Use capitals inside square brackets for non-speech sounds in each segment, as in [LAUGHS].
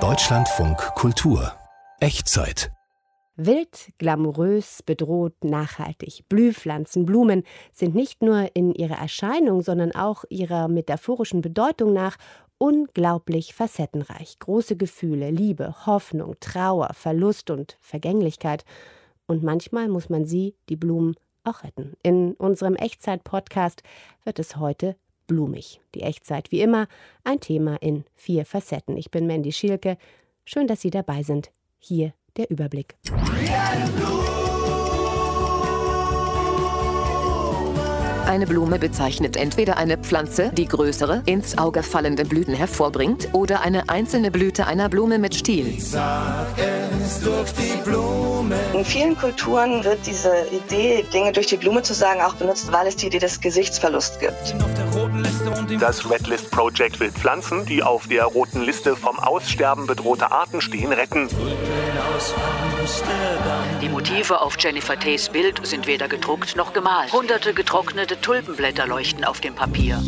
Deutschlandfunk Kultur Echtzeit Wild, glamourös, bedroht, nachhaltig. Blühpflanzen, Blumen sind nicht nur in ihrer Erscheinung, sondern auch ihrer metaphorischen Bedeutung nach unglaublich facettenreich. Große Gefühle, Liebe, Hoffnung, Trauer, Verlust und Vergänglichkeit. Und manchmal muss man sie, die Blumen, auch retten. In unserem Echtzeit-Podcast wird es heute blumig. Die Echtzeit wie immer, ein Thema in vier Facetten. Ich bin Mandy Schielke. Schön, dass Sie dabei sind. Hier der Überblick. Eine Blume bezeichnet entweder eine Pflanze, die größere, ins Auge fallende Blüten hervorbringt, oder eine einzelne Blüte einer Blume mit Stiel. In vielen Kulturen wird diese Idee, Dinge durch die Blume zu sagen, auch benutzt, weil es die Idee des Gesichtsverlusts gibt. Das Red List Project will Pflanzen, die auf der roten Liste vom Aussterben bedrohter Arten stehen, retten. Die Motive auf Jennifer Tays Bild sind weder gedruckt noch gemalt. Hunderte getrocknete Tulpenblätter leuchten auf dem Papier.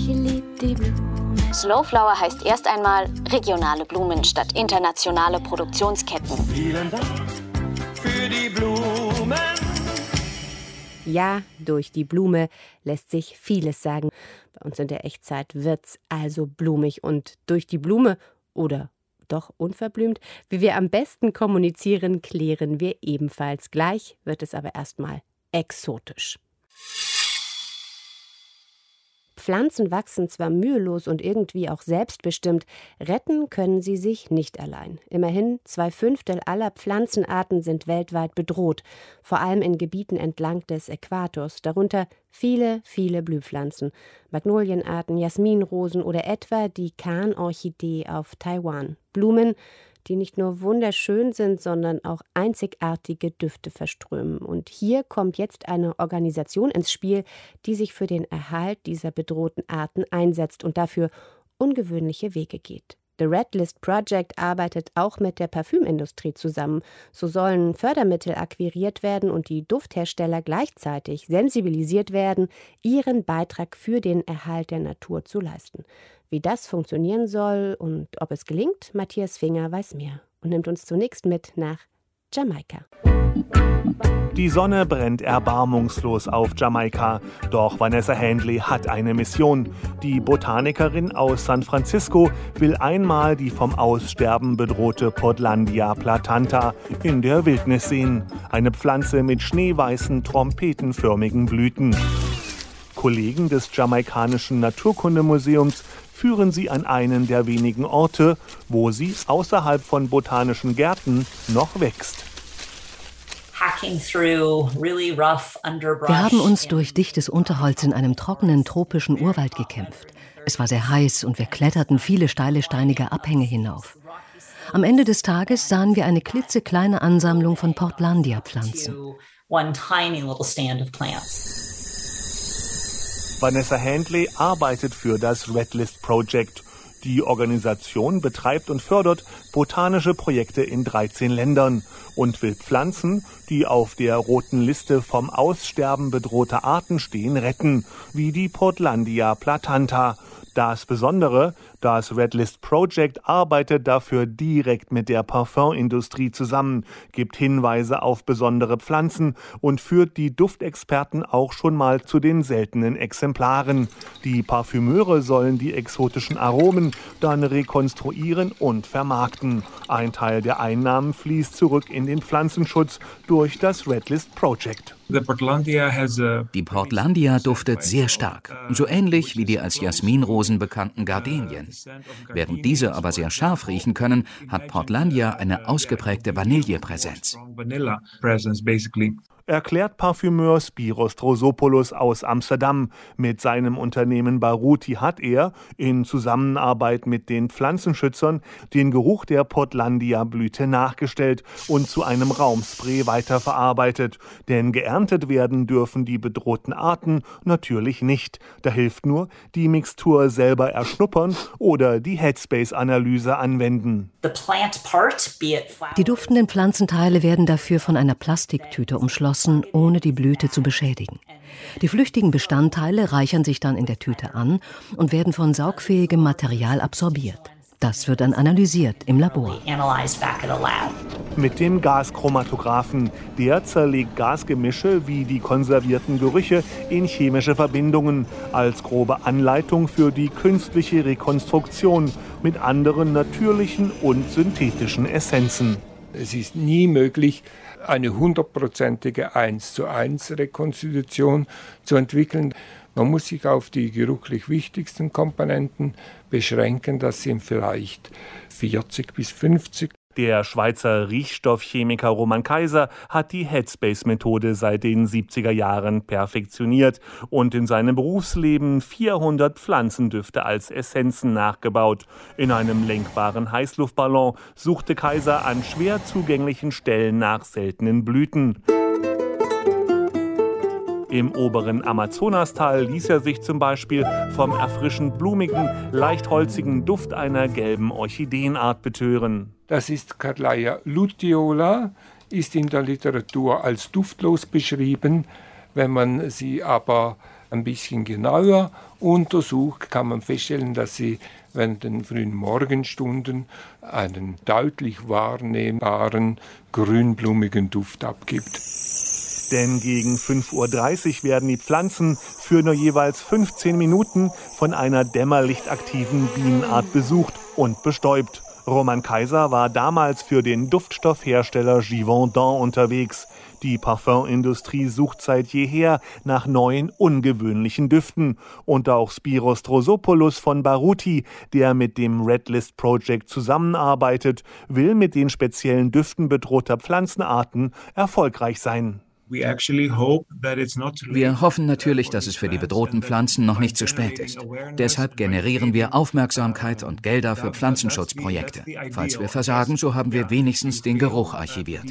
Slowflower heißt erst einmal regionale Blumen statt internationale Produktionsketten. Vielen Dank für die Blumen. Ja, durch die Blume lässt sich vieles sagen. Bei uns in der Echtzeit wird's also blumig und durch die Blume oder doch unverblümt, wie wir am besten kommunizieren, klären wir ebenfalls. Gleich wird es aber erstmal exotisch. Pflanzen wachsen zwar mühelos und irgendwie auch selbstbestimmt, retten können sie sich nicht allein. Immerhin zwei Fünftel aller Pflanzenarten sind weltweit bedroht, vor allem in Gebieten entlang des Äquators, darunter viele, viele Blühpflanzen, Magnolienarten, Jasminrosen oder etwa die Kahnorchidee auf Taiwan. Blumen, die nicht nur wunderschön sind, sondern auch einzigartige Düfte verströmen. Und hier kommt jetzt eine Organisation ins Spiel, die sich für den Erhalt dieser bedrohten Arten einsetzt und dafür ungewöhnliche Wege geht. The Red List Project arbeitet auch mit der Parfümindustrie zusammen. So sollen Fördermittel akquiriert werden und die Dufthersteller gleichzeitig sensibilisiert werden, ihren Beitrag für den Erhalt der Natur zu leisten. Wie das funktionieren soll und ob es gelingt, Matthias Finger weiß mehr und nimmt uns zunächst mit nach Jamaika. Die Sonne brennt erbarmungslos auf Jamaika. Doch Vanessa Handley hat eine Mission. Die Botanikerin aus San Francisco will einmal die vom Aussterben bedrohte Portlandia platanta in der Wildnis sehen. Eine Pflanze mit schneeweißen, trompetenförmigen Blüten. Kollegen des Jamaikanischen Naturkundemuseums führen sie an einen der wenigen Orte, wo sie außerhalb von botanischen Gärten noch wächst. Wir haben uns durch dichtes Unterholz in einem trockenen tropischen Urwald gekämpft. Es war sehr heiß und wir kletterten viele steile steinige Abhänge hinauf. Am Ende des Tages sahen wir eine klitzekleine Ansammlung von Portlandia-Pflanzen. Vanessa Handley arbeitet für das Red List Project. Die Organisation betreibt und fördert botanische Projekte in 13 Ländern und will Pflanzen, die auf der roten Liste vom Aussterben bedrohter Arten stehen, retten, wie die Portlandia platanta. Das Besondere, das Red List Project arbeitet dafür direkt mit der Parfumindustrie zusammen, gibt Hinweise auf besondere Pflanzen und führt die Duftexperten auch schon mal zu den seltenen Exemplaren. Die Parfümeure sollen die exotischen Aromen dann rekonstruieren und vermarkten. Ein Teil der Einnahmen fließt zurück in den Pflanzenschutz durch das Red List Project. Die Portlandia duftet sehr stark, so ähnlich wie die als Jasminrosen bekannten Gardenien. Während diese aber sehr scharf riechen können, hat Portlandia eine ausgeprägte Vanillepräsenz erklärt Parfümeur Spiros Drosopoulos aus Amsterdam. Mit seinem Unternehmen Baruti hat er, in Zusammenarbeit mit den Pflanzenschützern, den Geruch der Portlandia-Blüte nachgestellt und zu einem Raumspray weiterverarbeitet. Denn geerntet werden dürfen die bedrohten Arten natürlich nicht. Da hilft nur, die Mixtur selber erschnuppern oder die Headspace-Analyse anwenden. Die duftenden Pflanzenteile werden dafür von einer Plastiktüte umschlossen geschlossen, ohne die Blüte zu beschädigen. Die flüchtigen Bestandteile reichern sich dann in der Tüte an und werden von saugfähigem Material absorbiert. Das wird dann analysiert im Labor. Mit dem Gaschromatographen. Der zerlegt Gasgemische wie die konservierten Gerüche in chemische Verbindungen als grobe Anleitung für die künstliche Rekonstruktion mit anderen natürlichen und synthetischen Essenzen. Es ist nie möglich, eine hundertprozentige 1 zu 1 Rekonstitution zu entwickeln. Man muss sich auf die geruchlich wichtigsten Komponenten beschränken. Das sind vielleicht 40 bis 50. Der Schweizer Riechstoffchemiker Roman Kaiser hat die Headspace-Methode seit den 70er Jahren perfektioniert und in seinem Berufsleben 400 Pflanzendüfte als Essenzen nachgebaut. In einem lenkbaren Heißluftballon suchte Kaiser an schwer zugänglichen Stellen nach seltenen Blüten. Im oberen Amazonastal ließ er sich zum Beispiel vom erfrischend blumigen, leicht holzigen Duft einer gelben Orchideenart betören. Das ist Carleia luteola, ist in der Literatur als duftlos beschrieben. Wenn man sie aber ein bisschen genauer untersucht, kann man feststellen, dass sie während den frühen Morgenstunden einen deutlich wahrnehmbaren grünblumigen Duft abgibt. Denn gegen 5.30 Uhr werden die Pflanzen für nur jeweils 15 Minuten von einer dämmerlichtaktiven Bienenart besucht und bestäubt. Roman Kaiser war damals für den Duftstoffhersteller Givaudan unterwegs. Die Parfumindustrie sucht seit jeher nach neuen, ungewöhnlichen Düften. Und auch Spiros Drosopoulos von Baruti, der mit dem Red List Project zusammenarbeitet, will mit den speziellen Düften bedrohter Pflanzenarten erfolgreich sein. Wir hoffen natürlich, dass es für die bedrohten Pflanzen noch nicht zu spät ist. Deshalb generieren wir Aufmerksamkeit und Gelder für Pflanzenschutzprojekte. Falls wir versagen, so haben wir wenigstens den Geruch archiviert.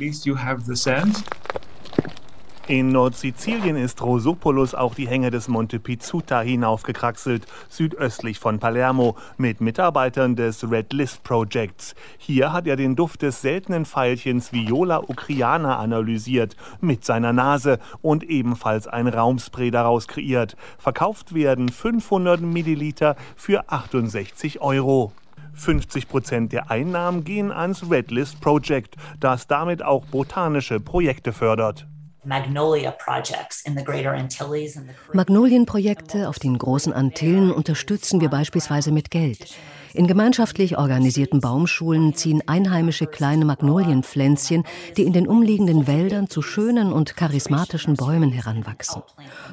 In Nordsizilien ist Rosopoulos auch die Hänge des Monte Pizzuta hinaufgekraxelt, südöstlich von Palermo, mit Mitarbeitern des Red List Projects. Hier hat er den Duft des seltenen Veilchens Viola ucriana analysiert, mit seiner Nase und ebenfalls ein Raumspray daraus kreiert. Verkauft werden 500 Milliliter für 68 Euro. 50 Prozent der Einnahmen gehen ans Red List Project, das damit auch botanische Projekte fördert. Magnolienprojekte auf den großen Antillen unterstützen wir beispielsweise mit Geld. In gemeinschaftlich organisierten Baumschulen ziehen einheimische kleine Magnolienpflänzchen, die in den umliegenden Wäldern zu schönen und charismatischen Bäumen heranwachsen.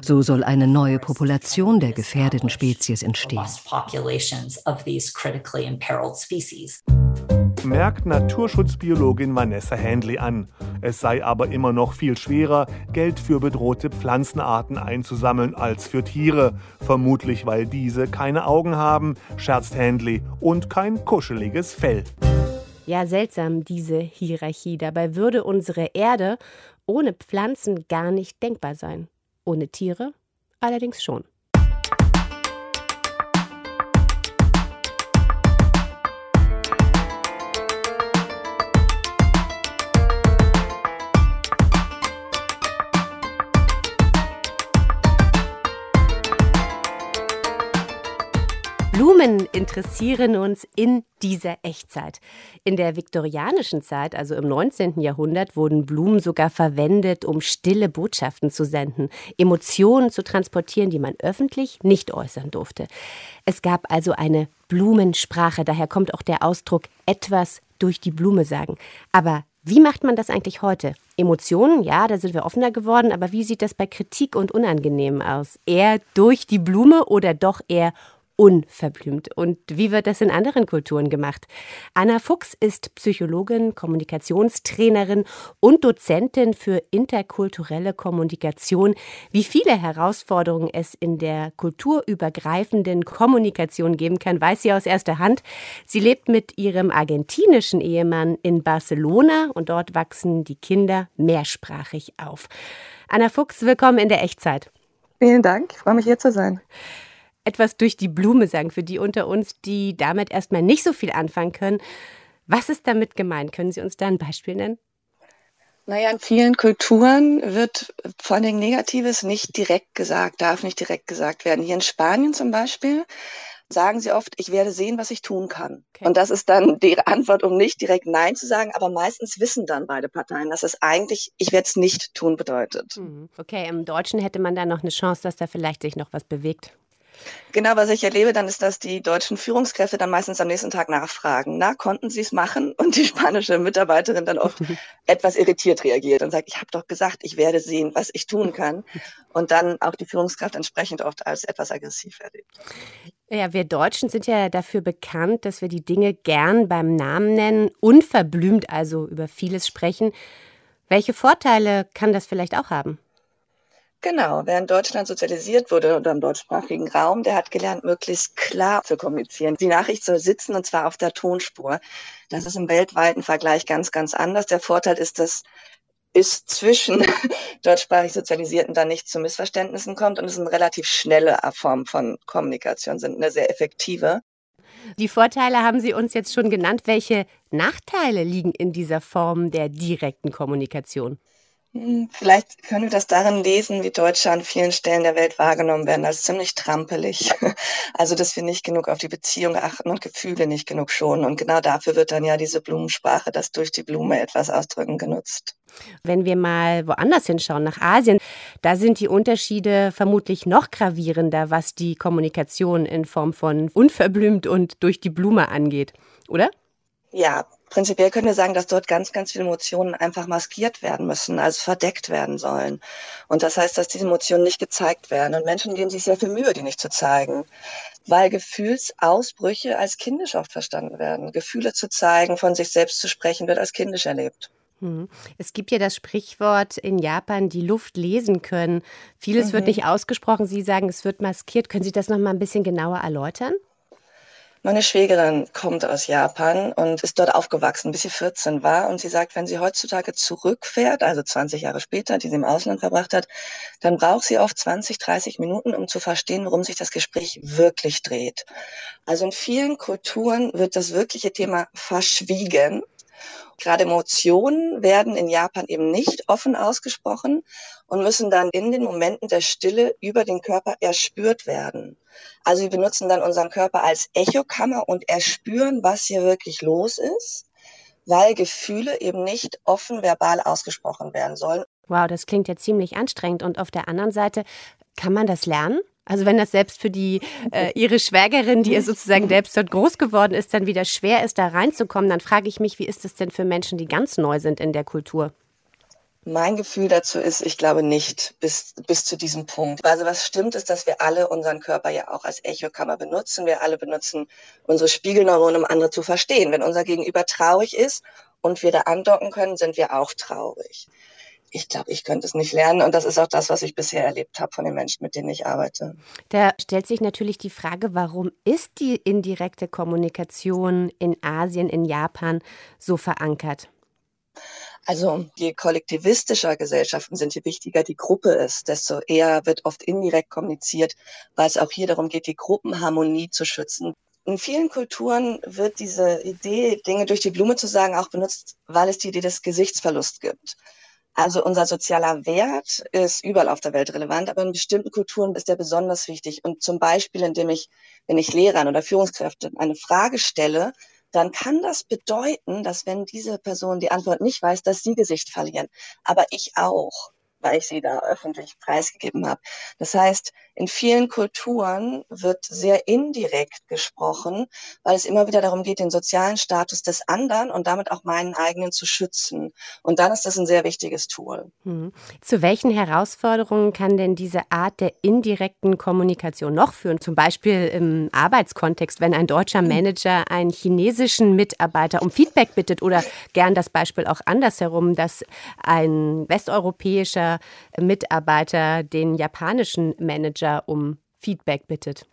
So soll eine neue Population der gefährdeten Spezies entstehen merkt Naturschutzbiologin Vanessa Handley an. Es sei aber immer noch viel schwerer, Geld für bedrohte Pflanzenarten einzusammeln als für Tiere. Vermutlich, weil diese keine Augen haben, scherzt Handley, und kein kuscheliges Fell. Ja, seltsam, diese Hierarchie. Dabei würde unsere Erde ohne Pflanzen gar nicht denkbar sein. Ohne Tiere allerdings schon. Blumen interessieren uns in dieser Echtzeit. In der viktorianischen Zeit, also im 19. Jahrhundert, wurden Blumen sogar verwendet, um stille Botschaften zu senden, Emotionen zu transportieren, die man öffentlich nicht äußern durfte. Es gab also eine Blumensprache, daher kommt auch der Ausdruck etwas durch die Blume sagen. Aber wie macht man das eigentlich heute? Emotionen, ja, da sind wir offener geworden, aber wie sieht das bei Kritik und Unangenehm aus? Eher durch die Blume oder doch eher unverblümt. Und wie wird das in anderen Kulturen gemacht? Anna Fuchs ist Psychologin, Kommunikationstrainerin und Dozentin für interkulturelle Kommunikation. Wie viele Herausforderungen es in der kulturübergreifenden Kommunikation geben kann, weiß sie aus erster Hand. Sie lebt mit ihrem argentinischen Ehemann in Barcelona und dort wachsen die Kinder mehrsprachig auf. Anna Fuchs, willkommen in der Echtzeit. Vielen Dank, ich freue mich hier zu sein etwas durch die Blume sagen, für die unter uns, die damit erstmal nicht so viel anfangen können. Was ist damit gemeint? Können Sie uns da ein Beispiel nennen? Naja, in vielen Kulturen wird vor allem Negatives nicht direkt gesagt, darf nicht direkt gesagt werden. Hier in Spanien zum Beispiel sagen sie oft, ich werde sehen, was ich tun kann. Okay. Und das ist dann die Antwort, um nicht direkt Nein zu sagen, aber meistens wissen dann beide Parteien, dass es eigentlich, ich werde es nicht tun bedeutet. Mhm. Okay, im Deutschen hätte man da noch eine Chance, dass da vielleicht sich noch was bewegt. Genau, was ich erlebe dann ist, dass die deutschen Führungskräfte dann meistens am nächsten Tag nachfragen, na, konnten Sie es machen? [LAUGHS] Und die spanische Mitarbeiterin dann oft [LAUGHS] etwas irritiert reagiert und sagt, ich habe doch gesagt, ich werde sehen, was ich tun kann. Und dann auch die Führungskraft entsprechend oft als etwas aggressiv erlebt. Ja, wir Deutschen sind ja dafür bekannt, dass wir die Dinge gern beim Namen nennen, unverblümt also über vieles sprechen. Welche Vorteile kann das vielleicht auch haben? Genau, wer in Deutschland sozialisiert wurde oder im deutschsprachigen Raum, der hat gelernt, möglichst klar zu kommunizieren. Die Nachricht soll sitzen und zwar auf der Tonspur. Das ist im weltweiten Vergleich ganz, ganz anders. Der Vorteil ist, dass es zwischen [LAUGHS] deutschsprachig Sozialisierten dann nicht zu Missverständnissen kommt und es eine relativ schnelle Form von Kommunikation sind, eine sehr effektive. Die Vorteile haben Sie uns jetzt schon genannt. Welche Nachteile liegen in dieser Form der direkten Kommunikation? Hm, vielleicht können wir das darin lesen, wie Deutsche an vielen Stellen der Welt wahrgenommen werden, als ziemlich trampelig. [LAUGHS] Also, dass wir nicht genug auf die Beziehung achten und Gefühle nicht genug schonen. Und genau dafür wird dann ja diese Blumensprache, das durch die Blume etwas ausdrücken, genutzt. Wenn wir mal woanders hinschauen, nach Asien, da sind die Unterschiede vermutlich noch gravierender, was die Kommunikation in Form von unverblümt und durch die Blume angeht, oder? Ja, prinzipiell können wir sagen, dass dort ganz, ganz viele Emotionen einfach maskiert werden müssen, also verdeckt werden sollen. Und das heißt, dass diese Emotionen nicht gezeigt werden. Und Menschen geben sich sehr viel Mühe, die nicht zu zeigen, weil Gefühlsausbrüche als kindisch oft verstanden werden. Gefühle zu zeigen, von sich selbst zu sprechen, wird als kindisch erlebt. Mhm. Es gibt ja das Sprichwort in Japan, die Luft lesen können. Vieles mhm. wird nicht ausgesprochen. Sie sagen, es wird maskiert. Können Sie das noch mal ein bisschen genauer erläutern? Meine Schwägerin kommt aus Japan und ist dort aufgewachsen, bis sie 14 war. Und sie sagt, wenn sie heutzutage zurückfährt, also 20 Jahre später, die sie im Ausland verbracht hat, dann braucht sie oft 20, 30 Minuten, um zu verstehen, worum sich das Gespräch wirklich dreht. Also in vielen Kulturen wird das wirkliche Thema verschwiegen. Gerade Emotionen werden in Japan eben nicht offen ausgesprochen und müssen dann in den Momenten der Stille über den Körper erspürt werden. Also wir benutzen dann unseren Körper als Echokammer und erspüren, was hier wirklich los ist, weil Gefühle eben nicht offen verbal ausgesprochen werden sollen. Wow, das klingt ja ziemlich anstrengend. Und auf der anderen Seite, kann man das lernen? Also wenn das selbst für die äh, ihre Schwägerin, die ihr sozusagen selbst dort groß geworden ist, dann wieder schwer ist, da reinzukommen, dann frage ich mich, wie ist es denn für Menschen, die ganz neu sind in der Kultur? Mein Gefühl dazu ist, ich glaube nicht bis, bis zu diesem Punkt. Also was stimmt ist, dass wir alle unseren Körper ja auch als Echokammer benutzen. Wir alle benutzen unsere Spiegelneurone, um andere zu verstehen. Wenn unser Gegenüber traurig ist und wir da andocken können, sind wir auch traurig ich glaube, ich könnte es nicht lernen. Und das ist auch das, was ich bisher erlebt habe von den Menschen, mit denen ich arbeite. Da stellt sich natürlich die Frage, warum ist die indirekte Kommunikation in Asien, in Japan so verankert? Also je kollektivistischer Gesellschaften sind, je wichtiger die Gruppe ist, desto eher wird oft indirekt kommuniziert, weil es auch hier darum geht, die Gruppenharmonie zu schützen. In vielen Kulturen wird diese Idee, Dinge durch die Blume zu sagen, auch benutzt, weil es die Idee des Gesichtsverlusts gibt. Also unser sozialer Wert ist überall auf der Welt relevant, aber in bestimmten Kulturen ist er besonders wichtig. Und zum Beispiel, indem ich, wenn ich Lehrern oder Führungskräfte eine Frage stelle, dann kann das bedeuten, dass wenn diese Person die Antwort nicht weiß, dass sie Gesicht verlieren. Aber ich auch weil ich sie da öffentlich preisgegeben habe. Das heißt, in vielen Kulturen wird sehr indirekt gesprochen, weil es immer wieder darum geht, den sozialen Status des anderen und damit auch meinen eigenen zu schützen. Und dann ist das ein sehr wichtiges Tool. Mhm. Zu welchen Herausforderungen kann denn diese Art der indirekten Kommunikation noch führen? Zum Beispiel im Arbeitskontext, wenn ein deutscher Manager einen chinesischen Mitarbeiter um Feedback bittet oder gern das Beispiel auch andersherum, dass ein westeuropäischer Mitarbeiter den japanischen Manager um Feedback bittet?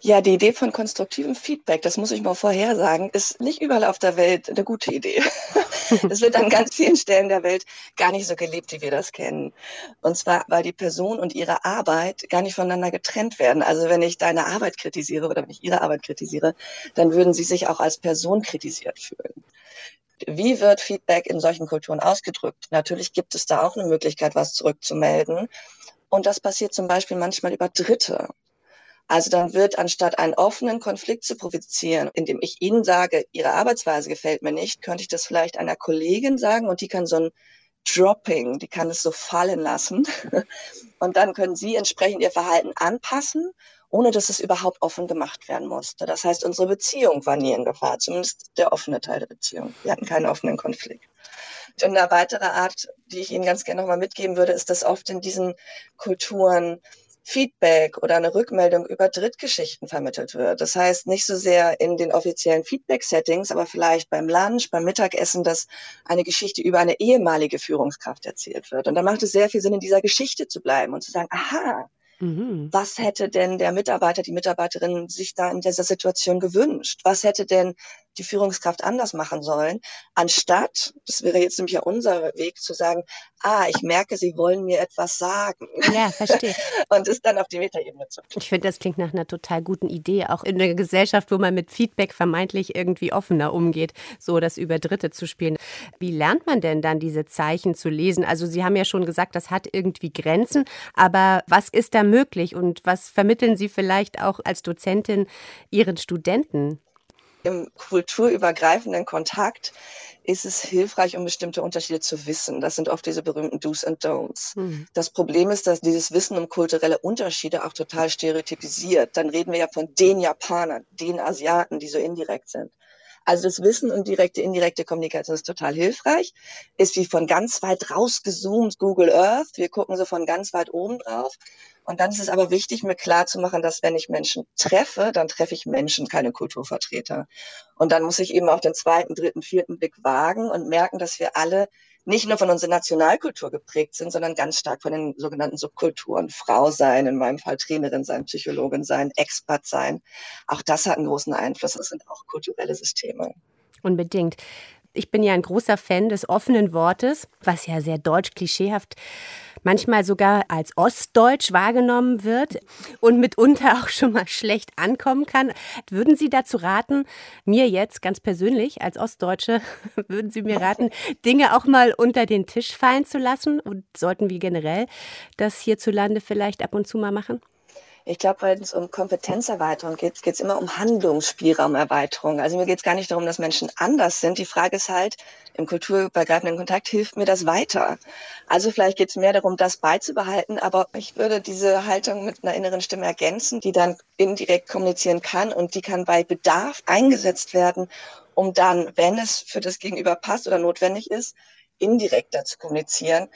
Ja, die Idee von konstruktivem Feedback, das muss ich mal vorher sagen, ist nicht überall auf der Welt eine gute Idee. [LAUGHS] Es wird an ganz vielen Stellen der Welt gar nicht so gelebt, wie wir das kennen. Und zwar, weil die Person und ihre Arbeit gar nicht voneinander getrennt werden. Also wenn ich deine Arbeit kritisiere oder wenn ich ihre Arbeit kritisiere, dann würden sie sich auch als Person kritisiert fühlen. Wie wird Feedback in solchen Kulturen ausgedrückt? Natürlich gibt es da auch eine Möglichkeit, was zurückzumelden. Und das passiert zum Beispiel manchmal über Dritte. Also dann wird anstatt einen offenen Konflikt zu provozieren, indem ich Ihnen sage, Ihre Arbeitsweise gefällt mir nicht, könnte ich das vielleicht einer Kollegin sagen und die kann so ein Dropping, die kann es so fallen lassen. [LAUGHS] Und dann können Sie entsprechend Ihr Verhalten anpassen, ohne dass es überhaupt offen gemacht werden musste. Das heißt, unsere Beziehung war nie in Gefahr, zumindest der offene Teil der Beziehung. Wir hatten keinen offenen Konflikt. Und eine weitere Art, die ich Ihnen ganz gerne nochmal mitgeben würde, ist, dass oft in diesen Kulturen Feedback oder eine Rückmeldung über Drittgeschichten vermittelt wird. Das heißt, nicht so sehr in den offiziellen Feedback-Settings, aber vielleicht beim Lunch, beim Mittagessen, dass eine Geschichte über eine ehemalige Führungskraft erzählt wird. Und da macht es sehr viel Sinn, in dieser Geschichte zu bleiben und zu sagen, aha, Mhm. Was hätte denn der Mitarbeiter, die Mitarbeiterin sich da in dieser Situation gewünscht? Was hätte denn die Führungskraft anders machen sollen, anstatt, das wäre jetzt nämlich ja unser Weg, zu sagen, ah, ich merke, Sie wollen mir etwas sagen. Ja, verstehe. [LAUGHS] Und es dann auf die Metaebene zu Ich finde, das klingt nach einer total guten Idee, auch in einer Gesellschaft, wo man mit Feedback vermeintlich irgendwie offener umgeht, so das über Dritte zu spielen. Wie lernt man denn dann diese Zeichen zu lesen? Also Sie haben ja schon gesagt, das hat irgendwie Grenzen, aber was ist da möglich und was vermitteln Sie vielleicht auch als Dozentin Ihren Studenten? Im kulturübergreifenden Kontakt ist es hilfreich, um bestimmte Unterschiede zu wissen. Das sind oft diese berühmten Do's and Don'ts. Mhm. Das Problem ist, dass dieses Wissen um kulturelle Unterschiede auch total stereotypisiert. Dann reden wir ja von den Japanern, den Asiaten, die so indirekt sind. Also das Wissen um direkte, indirekte Kommunikation ist total hilfreich. Ist wie von ganz weit rausgezoomt Google Earth. Wir gucken so von ganz weit oben drauf. Und dann ist es aber wichtig, mir klar zu machen, dass wenn ich Menschen treffe, dann treffe ich Menschen, keine Kulturvertreter. Und dann muss ich eben auch den zweiten, dritten, vierten Blick wagen und merken, dass wir alle nicht nur von unserer Nationalkultur geprägt sind, sondern ganz stark von den sogenannten Subkulturen. Frau sein, in meinem Fall Trainerin sein, Psychologin sein, Expert sein. Auch das hat einen großen Einfluss. Das sind auch kulturelle Systeme. Unbedingt. Ich bin ja ein großer Fan des offenen Wortes, was ja sehr deutsch klischeehaft manchmal sogar als ostdeutsch wahrgenommen wird und mitunter auch schon mal schlecht ankommen kann. Würden Sie dazu raten, mir jetzt ganz persönlich als Ostdeutsche, [LAUGHS] würden Sie mir raten, Dinge auch mal unter den Tisch fallen zu lassen? Und sollten wir generell das hierzulande vielleicht ab und zu mal machen? Ich glaube, wenn es um Kompetenzerweiterung geht, geht es immer um Handlungsspielraumerweiterung. Also mir geht es gar nicht darum, dass Menschen anders sind. Die Frage ist halt, im kulturübergreifenden Kontakt hilft mir das weiter. Also vielleicht geht es mehr darum, das beizubehalten, aber ich würde diese Haltung mit einer inneren Stimme ergänzen, die dann indirekt kommunizieren kann und die kann bei Bedarf eingesetzt werden, um dann, wenn es für das Gegenüber passt oder notwendig ist, indirekter zu kommunizieren,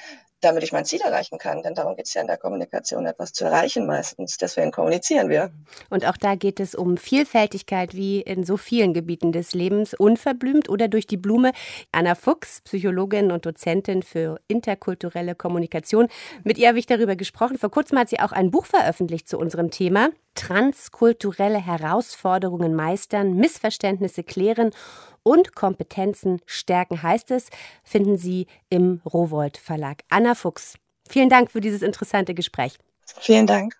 damit ich mein Ziel erreichen kann. Denn darum geht es ja in der Kommunikation, etwas zu erreichen meistens. Deswegen kommunizieren wir. Und auch da geht es um Vielfältigkeit wie in so vielen Gebieten des Lebens, unverblümt oder durch die Blume. Anna Fuchs, Psychologin und Dozentin für interkulturelle Kommunikation. Mit ihr habe ich darüber gesprochen. Vor kurzem hat sie auch ein Buch veröffentlicht zu unserem Thema. Transkulturelle Herausforderungen meistern, Missverständnisse klären und Kompetenzen stärken, heißt es, finden Sie im Rowold Verlag. Anna Fuchs, vielen Dank für dieses interessante Gespräch. Vielen Dank.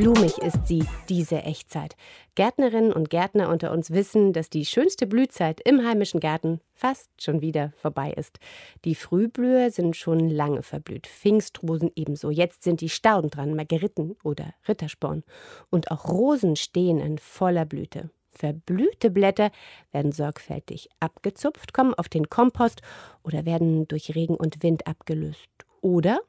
Blumig ist sie, diese Echtzeit. Gärtnerinnen und Gärtner unter uns wissen, dass die schönste Blühzeit im heimischen Garten fast schon wieder vorbei ist. Die Frühblüher sind schon lange verblüht, Pfingstrosen ebenso. Jetzt sind die Stauden dran, Margeriten oder Rittersporn. Und auch Rosen stehen in voller Blüte. Verblühte Blätter werden sorgfältig abgezupft, kommen auf den Kompost oder werden durch Regen und Wind abgelöst. Oder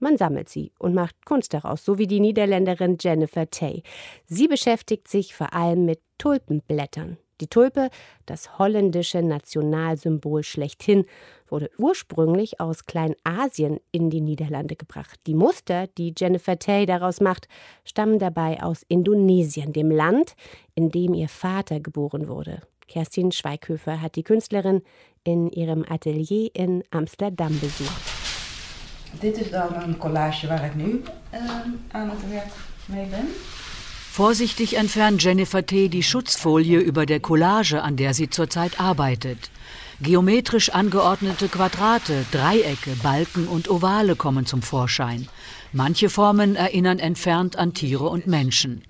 man sammelt sie und macht Kunst daraus, so wie die Niederländerin Jennifer Tay. Sie beschäftigt sich vor allem mit Tulpenblättern. Die Tulpe, das holländische Nationalsymbol schlechthin, wurde ursprünglich aus Kleinasien in die Niederlande gebracht. Die Muster, die Jennifer Tay daraus macht, stammen dabei aus Indonesien, dem Land, in dem ihr Vater geboren wurde. Kerstin Schweighöfer hat die Künstlerin in ihrem Atelier in Amsterdam besucht. Dit is dan een collage waar ik nu uh, aan het werk mee ben. Vorsichtig entfernt Jennifer T. die Schutzfolie über der Collage, an der sie zurzeit arbeitet. Geometrisch angeordnete Quadrate, Dreiecke, Balken und Ovale kommen zum Vorschein. Manche Formen erinnern entfernt an Tiere und Menschen.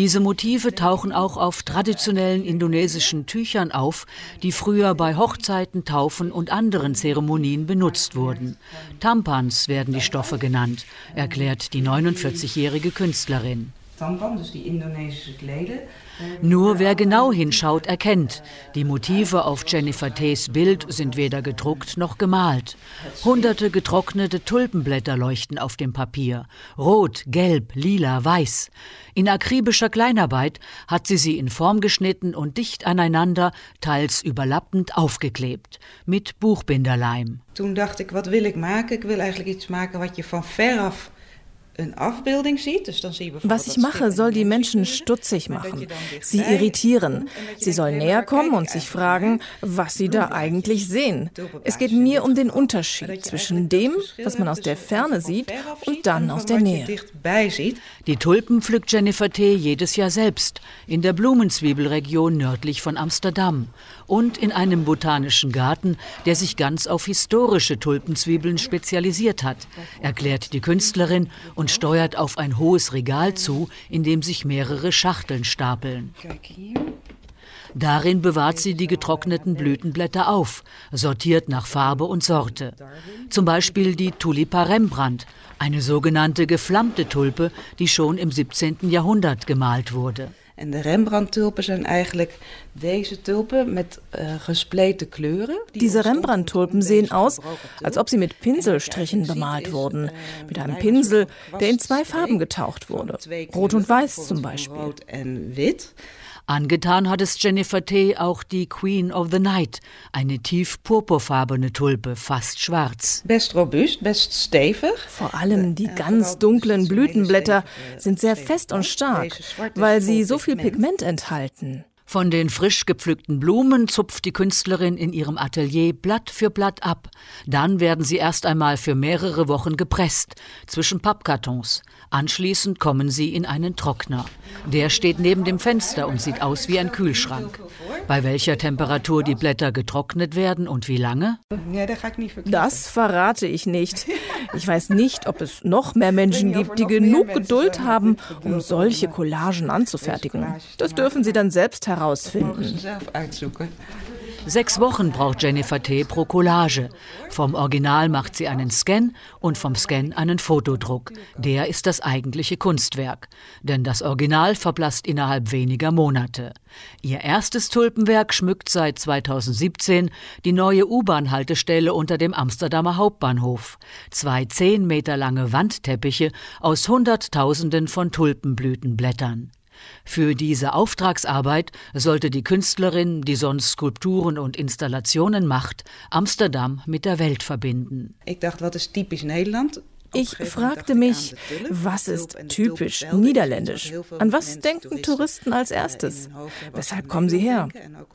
Diese Motive tauchen auch auf traditionellen indonesischen Tüchern auf, die früher bei Hochzeiten, Taufen und anderen Zeremonien benutzt wurden. Tampans werden die Stoffe genannt, erklärt die 49-jährige Künstlerin. Tampan, dus die indonesische Kleden. Nur wer genau hinschaut, erkennt, die Motive auf Jennifer Tays Bild sind weder gedruckt noch gemalt. Hunderte getrocknete Tulpenblätter leuchten auf dem Papier. Rot, gelb, lila, weiß. In akribischer Kleinarbeit hat sie sie in Form geschnitten und dicht aneinander, teils überlappend aufgeklebt. Mit Buchbinderleim. Toen dacht ik, wat wil ik maken? Ik wil eigenlijk iets maken wat je van veraf was ich mache, soll die Menschen stutzig machen, sie irritieren. Sie sollen näher kommen und sich fragen, was sie da eigentlich sehen. Es geht mir um den Unterschied zwischen dem, was man aus der Ferne sieht, und dann aus der Nähe. Die Tulpen pflückt Jennifer T. jedes Jahr selbst in der Blumenzwiebelregion nördlich von Amsterdam und in einem botanischen Garten, der sich ganz auf historische Tulpenzwiebeln spezialisiert hat, erklärt die Künstlerin und steuert auf ein hohes Regal zu, in dem sich mehrere Schachteln stapeln. Darin bewahrt sie die getrockneten Blütenblätter auf, sortiert nach Farbe und Sorte. Zum Beispiel die Tulipa Rembrandt, eine sogenannte geflammte Tulpe, die schon im 17. Jahrhundert gemalt wurde. En de Rembrandt-tulpen zijn eigenlijk deze tulpen met uh, gespleten kleuren. Diese Rembrandt-Tulpen sehen aus, als ob sie mit Pinselstrichen bemalt wurden. Äh, mit einem Pinsel, der in zwei Farben getaucht wurde. Rot und Weiß zum Beispiel. Rot und Wit. Angetan hat es Jennifer T. auch die Queen of the Night, eine tief purpurfarbene Tulpe, fast schwarz. Best robust, best stevig. Vor allem die ganz dunklen Blütenblätter sind sehr fest und stark, weil sie so viel Pigment enthalten. Von den frisch gepflückten Blumen zupft die Künstlerin in ihrem Atelier Blatt für Blatt ab. Dann werden sie erst einmal für mehrere Wochen gepresst, zwischen Pappkartons. Anschließend kommen sie in einen Trockner. Der steht neben dem Fenster und sieht aus wie ein Kühlschrank. Bei welcher Temperatur die Blätter getrocknet werden und wie lange? Das verrate ich nicht. Ich weiß nicht, ob es noch mehr Menschen gibt, die genug Geduld haben, um solche Collagen anzufertigen. Das dürfen sie dann selbst herausfinden. Sechs Wochen braucht Jennifer T. pro Collage. Vom Original macht sie einen Scan und vom Scan einen Fotodruck. Der ist das eigentliche Kunstwerk. Denn das Original verblasst innerhalb weniger Monate. Ihr erstes Tulpenwerk schmückt seit 2017 die neue U-Bahn-Haltestelle unter dem Amsterdamer Hauptbahnhof. Zwei zehn Meter lange Wandteppiche aus Hunderttausenden von Tulpenblütenblättern. Für diese Auftragsarbeit sollte die Künstlerin, die sonst Skulpturen und Installationen macht, Amsterdam mit der Welt verbinden. Ich dachte, was ist typisch Nederland? Ich fragte mich, was ist typisch niederländisch? An was denken Touristen als erstes? Weshalb kommen sie her?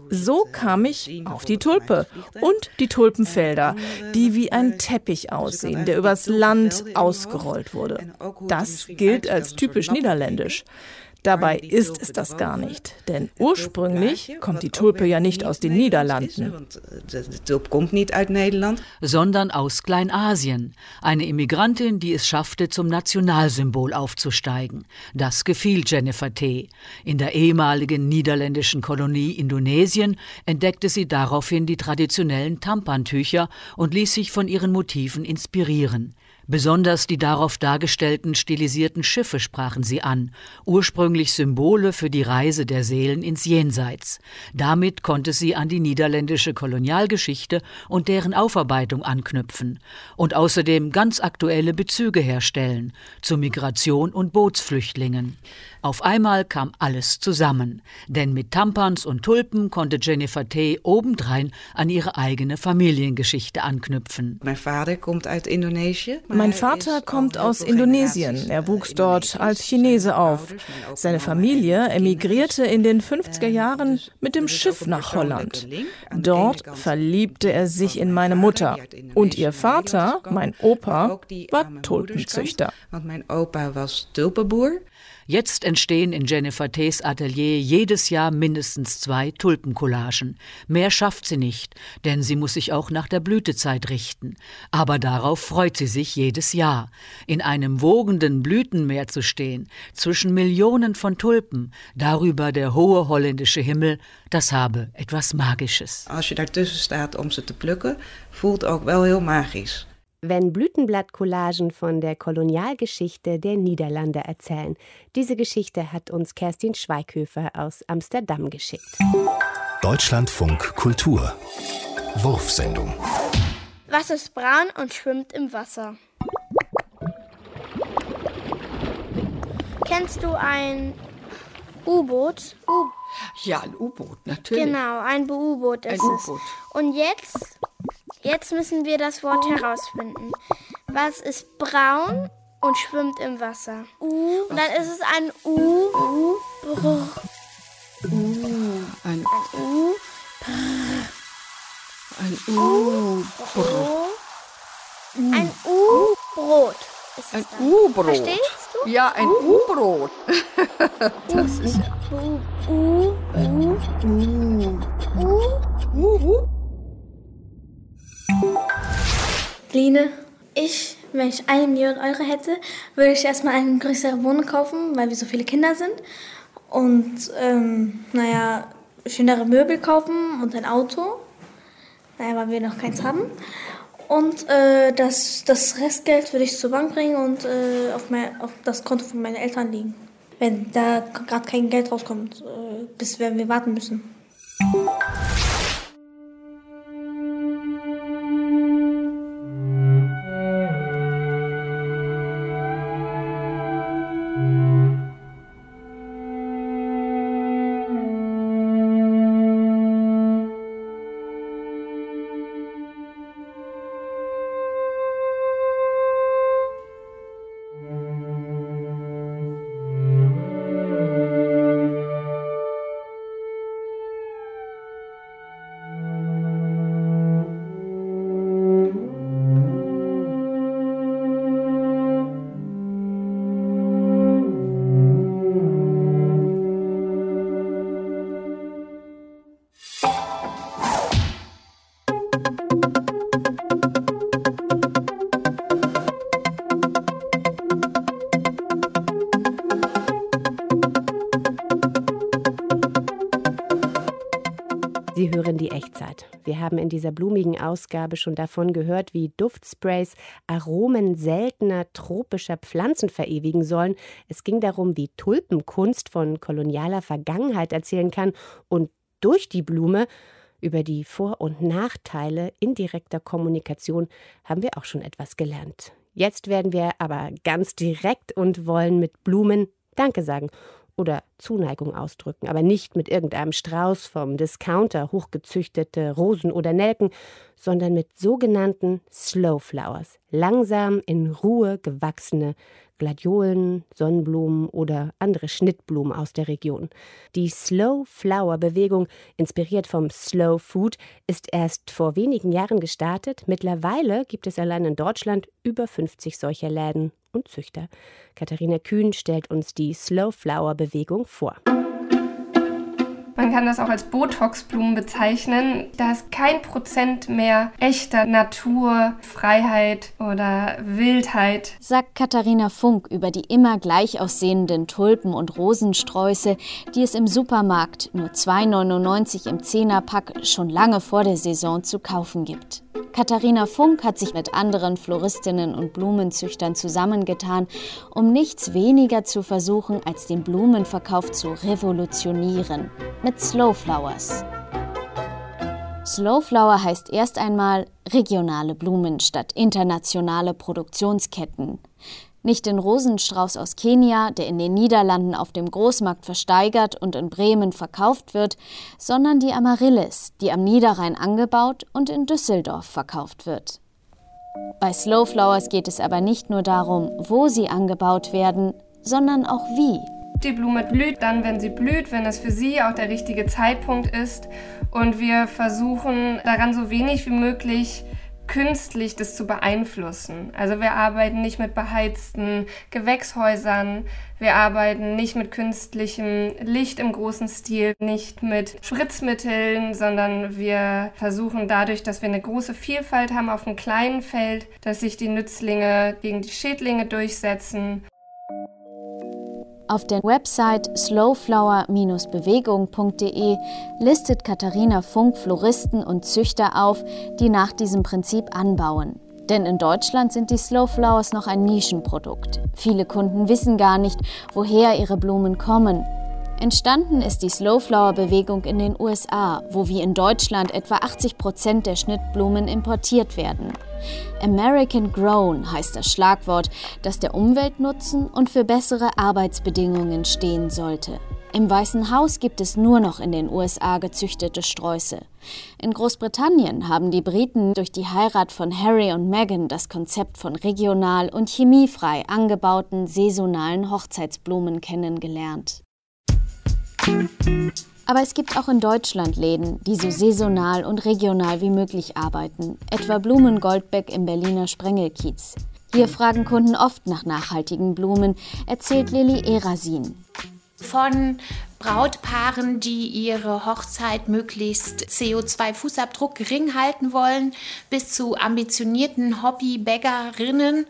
So kam ich auf die Tulpe und die Tulpenfelder, die wie ein Teppich aussehen, der übers Land ausgerollt wurde. Das gilt als typisch niederländisch. Dabei ist es das gar nicht, denn ursprünglich kommt die Tulpe ja nicht aus den Niederlanden. Aus Nederland, sondern aus Kleinasien. Eine Immigrantin, die es schaffte, zum Nationalsymbol aufzusteigen. Das gefiel Jennifer T. In der ehemaligen niederländischen Kolonie Indonesien entdeckte sie daraufhin die traditionellen Tampantücher und ließ sich von ihren Motiven inspirieren. Besonders die darauf dargestellten stilisierten Schiffe sprachen sie an, ursprünglich Symbole für die Reise der Seelen ins Jenseits. Damit konnte sie an die niederländische Kolonialgeschichte und deren Aufarbeitung anknüpfen und außerdem ganz aktuelle Bezüge herstellen zu Migration und Bootsflüchtlingen. Auf einmal kam alles zusammen, denn mit Tampons und Tulpen konnte Jennifer T. obendrein an ihre eigene Familiengeschichte anknüpfen. Mein Vater kommt aus Indonesien. Mein Vater kommt aus Indonesien. Er wuchs dort als Chinese auf. Seine Familie emigrierte in den 50er Jahren mit dem Schiff nach Holland. Dort verliebte er sich in meine Mutter. Und ihr Vater, mein Opa, war Tulpenzüchter. Mein Opa war Tulpenboer. Jetzt entstehen in Jennifer Tays Atelier jedes Jahr mindestens zwei Tulpencollagen. Mehr schafft sie nicht, denn sie muss sich auch nach der Blütezeit richten. Aber darauf freut sie sich jedes Jahr. In einem wogenden Blütenmeer zu stehen, zwischen Millionen von Tulpen, darüber der hohe holländische Himmel, das habe etwas Magisches. Als je daartussen staat om ze te plukken, voelt ook wel heel magisch wenn Blütenblattcollagen von der Kolonialgeschichte der Niederlande erzählen. Diese Geschichte hat uns Kerstin Schweighöfer aus Amsterdam geschickt. Deutschlandfunk Kultur Wurfsendung Was ist braun und schwimmt im Wasser? Kennst du ein U-Boot? ja, ein U-Boot, natürlich. Genau, ein U-Boot ist es. Und jetzt Jetzt müssen wir das Wort herausfinden. Was ist braun und schwimmt im Wasser? U. Und dann ist es ein U. U. Brr. U. Ein, ein U. Ein U. Brr. Ein U-Brot. Ein U-Brot. Verstehst du? Ja, ein U-Brot. [LAUGHS] das ist ja. U. U. U. U. U. U. Line, ich, wenn ich eine Million Euro hätte, würde ich erstmal eine größere Wohnung kaufen, weil wir so viele Kinder sind. Und, ähm, naja, schönere Möbel kaufen und ein Auto. Naja, weil wir noch keins haben. Und äh, das, das Restgeld würde ich zur Bank bringen und äh, auf, mein, auf das Konto von meinen Eltern legen. Wenn da gerade kein Geld rauskommt, äh, bis wir warten müssen. Echtzeit. Wir haben in dieser blumigen Ausgabe schon davon gehört, wie Duftsprays Aromen seltener tropischer Pflanzen verewigen sollen. Es ging darum, wie Tulpenkunst von kolonialer Vergangenheit erzählen kann und durch die Blume über die Vor- und Nachteile indirekter Kommunikation haben wir auch schon etwas gelernt. Jetzt werden wir aber ganz direkt und wollen mit Blumen Danke sagen oder Zuneigung ausdrücken, aber nicht mit irgendeinem Strauß vom Discounter hochgezüchtete Rosen oder Nelken, sondern mit sogenannten Slow Flowers, langsam in Ruhe gewachsene Gladiolen, Sonnenblumen oder andere Schnittblumen aus der Region. Die Slow Flower Bewegung, inspiriert vom Slow Food, ist erst vor wenigen Jahren gestartet. Mittlerweile gibt es allein in Deutschland über 50 solcher Läden und Züchter. Katharina Kühn stellt uns die Slow Flower Bewegung vor. Man kann das auch als Botox-Blumen bezeichnen. Da ist kein Prozent mehr echter Natur, Freiheit oder Wildheit. Sagt Katharina Funk über die immer gleich aussehenden Tulpen und Rosensträuße, die es im Supermarkt nur 2,99 im Zehnerpack schon lange vor der Saison zu kaufen gibt. Katharina Funk hat sich mit anderen Floristinnen und Blumenzüchtern zusammengetan, um nichts weniger zu versuchen, als den Blumenverkauf zu revolutionieren mit Slow Flowers. Slow Flower heißt erst einmal regionale Blumen statt internationale Produktionsketten. Nicht den Rosenstrauß aus Kenia, der in den Niederlanden auf dem Großmarkt versteigert und in Bremen verkauft wird, sondern die Amaryllis, die am Niederrhein angebaut und in Düsseldorf verkauft wird. Bei Slow Flowers geht es aber nicht nur darum, wo sie angebaut werden, sondern auch wie. Die Blume blüht dann, wenn sie blüht, wenn es für sie auch der richtige Zeitpunkt ist. Und wir versuchen daran so wenig wie möglich künstlich das zu beeinflussen. Also wir arbeiten nicht mit beheizten Gewächshäusern, wir arbeiten nicht mit künstlichem Licht im großen Stil, nicht mit Spritzmitteln, sondern wir versuchen dadurch, dass wir eine große Vielfalt haben auf einem kleinen Feld, dass sich die Nützlinge gegen die Schädlinge durchsetzen auf der Website slowflower-bewegung.de listet Katharina Funk Floristen und Züchter auf, die nach diesem Prinzip anbauen. Denn in Deutschland sind die Slow Flowers noch ein Nischenprodukt. Viele Kunden wissen gar nicht, woher ihre Blumen kommen. Entstanden ist die Slowflower-Bewegung in den USA, wo wie in Deutschland etwa 80 Prozent der Schnittblumen importiert werden. American Grown heißt das Schlagwort, das der Umweltnutzen und für bessere Arbeitsbedingungen stehen sollte. Im Weißen Haus gibt es nur noch in den USA gezüchtete Sträuße. In Großbritannien haben die Briten durch die Heirat von Harry und Meghan das Konzept von regional und chemiefrei angebauten saisonalen Hochzeitsblumen kennengelernt. Aber es gibt auch in Deutschland Läden, die so saisonal und regional wie möglich arbeiten, etwa Blumen Goldbeck im Berliner Sprengelkiez. Hier fragen Kunden oft nach nachhaltigen Blumen, erzählt Lilly Erasin. Von Brautpaaren, die ihre Hochzeit möglichst CO2-Fußabdruck gering halten wollen, bis zu ambitionierten Hobbybäckerinnen,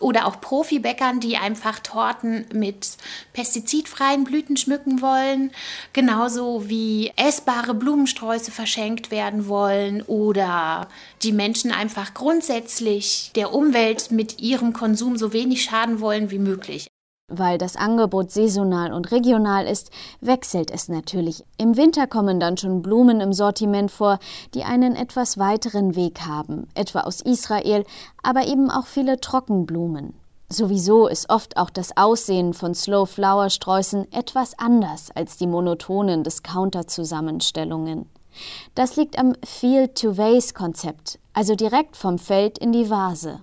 oder auch Profibäckern, die einfach Torten mit pestizidfreien Blüten schmücken wollen. Genauso wie essbare Blumensträuße verschenkt werden wollen. Oder die Menschen einfach grundsätzlich der Umwelt mit ihrem Konsum so wenig schaden wollen wie möglich. Weil das Angebot saisonal und regional ist, wechselt es natürlich. Im Winter kommen dann schon Blumen im Sortiment vor, die einen etwas weiteren Weg haben, etwa aus Israel, aber eben auch viele Trockenblumen. Sowieso ist oft auch das Aussehen von Slow Flower Sträußen etwas anders als die monotonen Discounter-Zusammenstellungen. Das liegt am Field-to-Vase-Konzept, also direkt vom Feld in die Vase.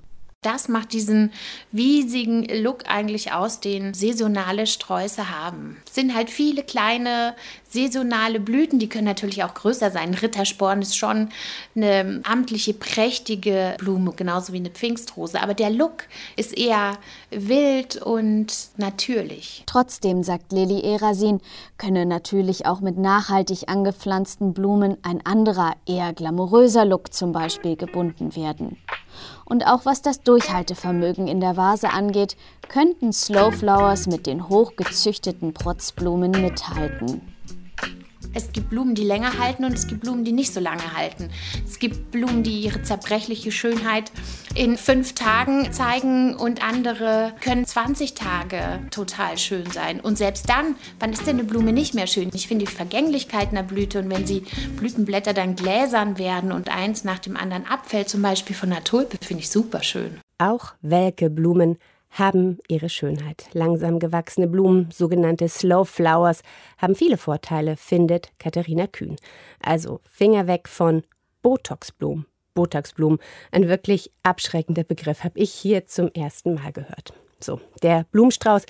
Das macht diesen wiesigen Look eigentlich aus, den saisonale Sträuße haben. Es sind halt viele kleine saisonale Blüten, die können natürlich auch größer sein. Rittersporn ist schon eine amtliche, prächtige Blume, genauso wie eine Pfingstrose. Aber der Look ist eher wild und natürlich. Trotzdem, sagt Lili Erasin, könne natürlich auch mit nachhaltig angepflanzten Blumen ein anderer, eher glamouröser Look zum Beispiel gebunden werden. Und auch was das Durchhaltevermögen in der Vase angeht, könnten Slow Flowers mit den hochgezüchteten Protzblumen mithalten. Es gibt Blumen, die länger halten und es gibt Blumen, die nicht so lange halten. Es gibt Blumen, die ihre zerbrechliche Schönheit in fünf Tagen zeigen und andere können 20 Tage total schön sein. Und selbst dann, wann ist denn eine Blume nicht mehr schön? Ich finde die Vergänglichkeit einer Blüte und wenn sie Blütenblätter dann gläsern werden und eins nach dem anderen abfällt, zum Beispiel von einer Tulpe, finde ich super schön. Auch welke Blumen haben ihre Schönheit. Langsam gewachsene Blumen, sogenannte Slow Flowers, haben viele Vorteile, findet Katharina Kühn. Also Finger weg von Botoxblumen. Botoxblumen, ein wirklich abschreckender Begriff, habe ich hier zum ersten Mal gehört. So, der Blumenstrauß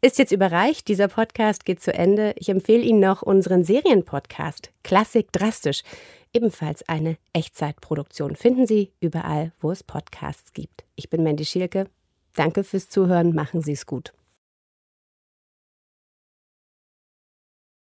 ist jetzt überreicht. Dieser Podcast geht zu Ende. Ich empfehle Ihnen noch unseren Serienpodcast Klassik drastisch. Ebenfalls eine Echtzeitproduktion. Finden Sie überall, wo es Podcasts gibt. Ich bin Mandy Schielke. Danke fürs Zuhören, machen Sie es gut.